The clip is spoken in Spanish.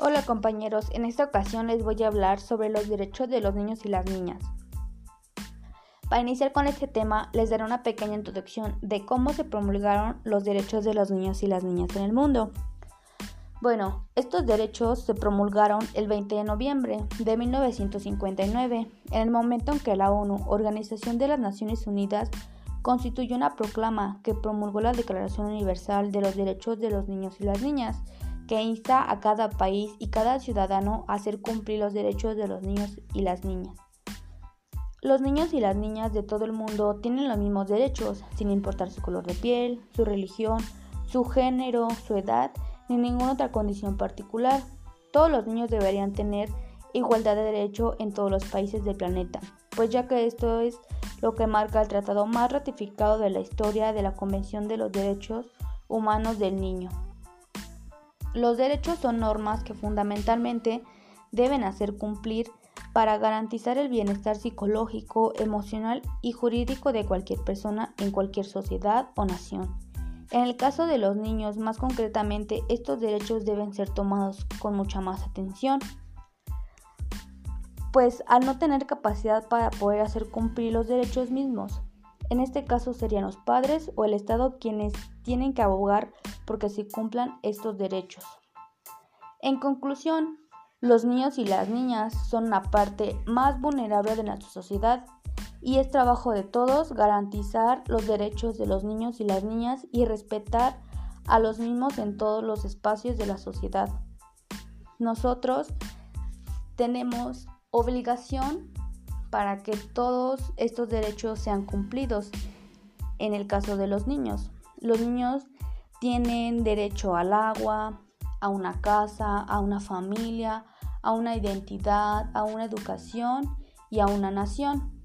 Hola compañeros, en esta ocasión les voy a hablar sobre los derechos de los niños y las niñas. Para iniciar con este tema, les daré una pequeña introducción de cómo se promulgaron los derechos de los niños y las niñas en el mundo. Bueno, estos derechos se promulgaron el 20 de noviembre de 1959, en el momento en que la ONU, Organización de las Naciones Unidas, constituyó una proclama que promulgó la Declaración Universal de los Derechos de los Niños y las Niñas, que insta a cada país y cada ciudadano a hacer cumplir los derechos de los niños y las niñas. Los niños y las niñas de todo el mundo tienen los mismos derechos, sin importar su color de piel, su religión, su género, su edad, ni ninguna otra condición particular. Todos los niños deberían tener igualdad de derecho en todos los países del planeta, pues ya que esto es lo que marca el tratado más ratificado de la historia de la Convención de los Derechos Humanos del Niño. Los derechos son normas que fundamentalmente deben hacer cumplir para garantizar el bienestar psicológico, emocional y jurídico de cualquier persona en cualquier sociedad o nación. En el caso de los niños, más concretamente, estos derechos deben ser tomados con mucha más atención, pues al no tener capacidad para poder hacer cumplir los derechos mismos, en este caso serían los padres o el Estado quienes tienen que abogar porque se cumplan estos derechos. En conclusión, los niños y las niñas son una parte más vulnerable de nuestra sociedad y es trabajo de todos garantizar los derechos de los niños y las niñas y respetar a los mismos en todos los espacios de la sociedad. Nosotros tenemos obligación para que todos estos derechos sean cumplidos. En el caso de los niños, los niños tienen derecho al agua, a una casa, a una familia, a una identidad, a una educación y a una nación.